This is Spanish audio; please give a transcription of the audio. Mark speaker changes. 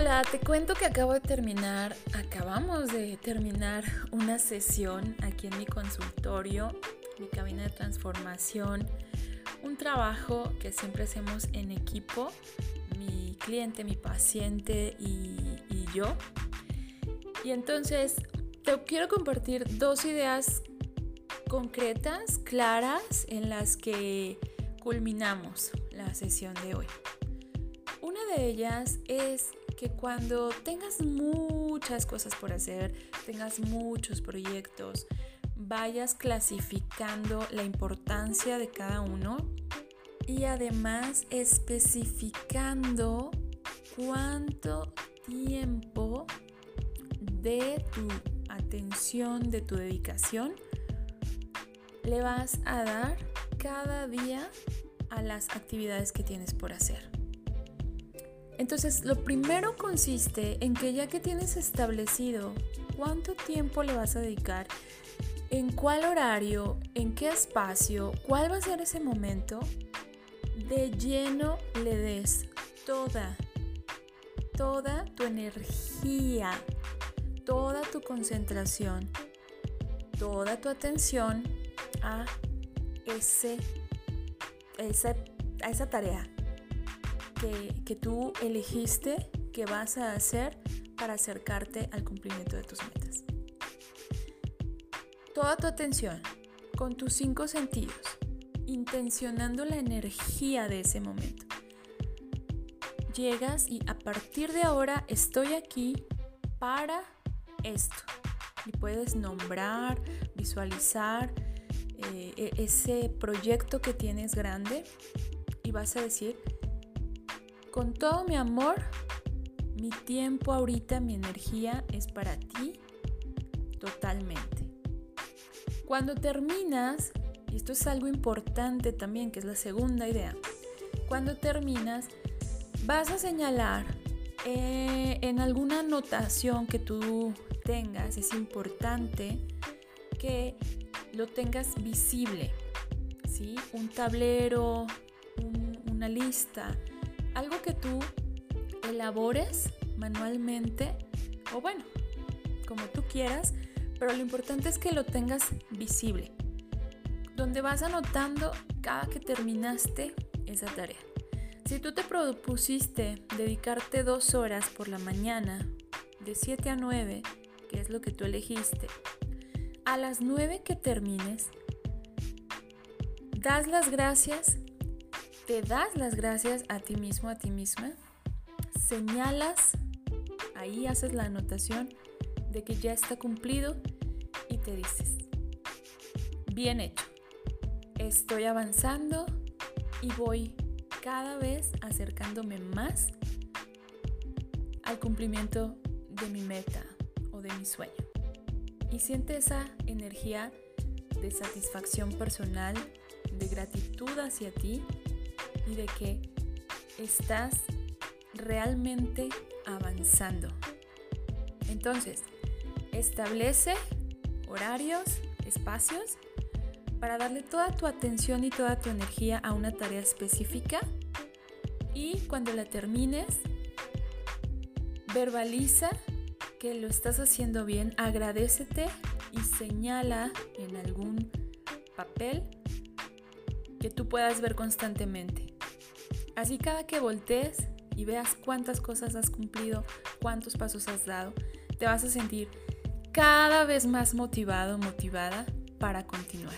Speaker 1: Hola, te cuento que acabo de terminar, acabamos de terminar una sesión aquí en mi consultorio, mi cabina de transformación, un trabajo que siempre hacemos en equipo, mi cliente, mi paciente y, yo. Y entonces te quiero compartir dos ideas concretas, claras, en las que culminamos la sesión de hoy. Una de ellas es que cuando tengas muchas cosas por hacer, tengas muchos proyectos, vayas clasificando la importancia de cada uno y además especificando cuánto tiempo de tu atención, de tu dedicación, le vas a dar cada día a las actividades que tienes por hacer. Entonces, lo primero consiste en que ya que tienes establecido cuánto tiempo le vas a dedicar, en cuál horario, en qué espacio, cuál va a ser ese momento, de lleno le des toda, toda tu energía, toda tu concentración, toda tu atención a, ese, a esa tarea que, tú elegiste que vas a hacer para acercarte al cumplimiento de tus metas. Toda tu atención con tus cinco sentidos, intencionando la energía de ese momento. Llegas y a partir de ahora estoy aquí para esto. Y puedes nombrar, visualizar eh, e-, ese proyecto que tienes grande y vas a decir, con todo mi amor, mi tiempo ahorita, mi energía es para ti totalmente. Cuando terminas, y esto es algo importante también, que es la segunda idea, cuando terminas, vas a señalar eh, en alguna anotación que tú tengas, es importante que lo tengas visible, ¿sí? Un tablero, una lista, algo que tú elabores manualmente o bueno, como tú quieras, pero lo importante es que lo tengas visible, donde vas anotando cada que terminaste esa tarea. Si tú te propusiste dedicarte dos horas por la mañana, de 7 a 9, que es lo que tú elegiste, a las 9 que termines, das las gracias te das las gracias a ti mismo, a ti misma, señalas, ahí haces la anotación de que ya está cumplido y te dices, bien hecho, estoy avanzando y voy cada vez acercándome más al cumplimiento de mi meta o de mi sueño. Y siente esa energía de satisfacción personal, de gratitud hacia ti y de que estás realmente avanzando. Entonces, establece horarios, espacios para darle toda tu atención y toda tu energía a una tarea específica y cuando la termines, verbaliza que lo estás haciendo bien, agradecete y señala en algún papel que tú puedas ver constantemente. Así cada que voltees y veas cuántas cosas has cumplido, cuántos pasos has dado, te vas a sentir cada vez más motivado, motivada para continuar.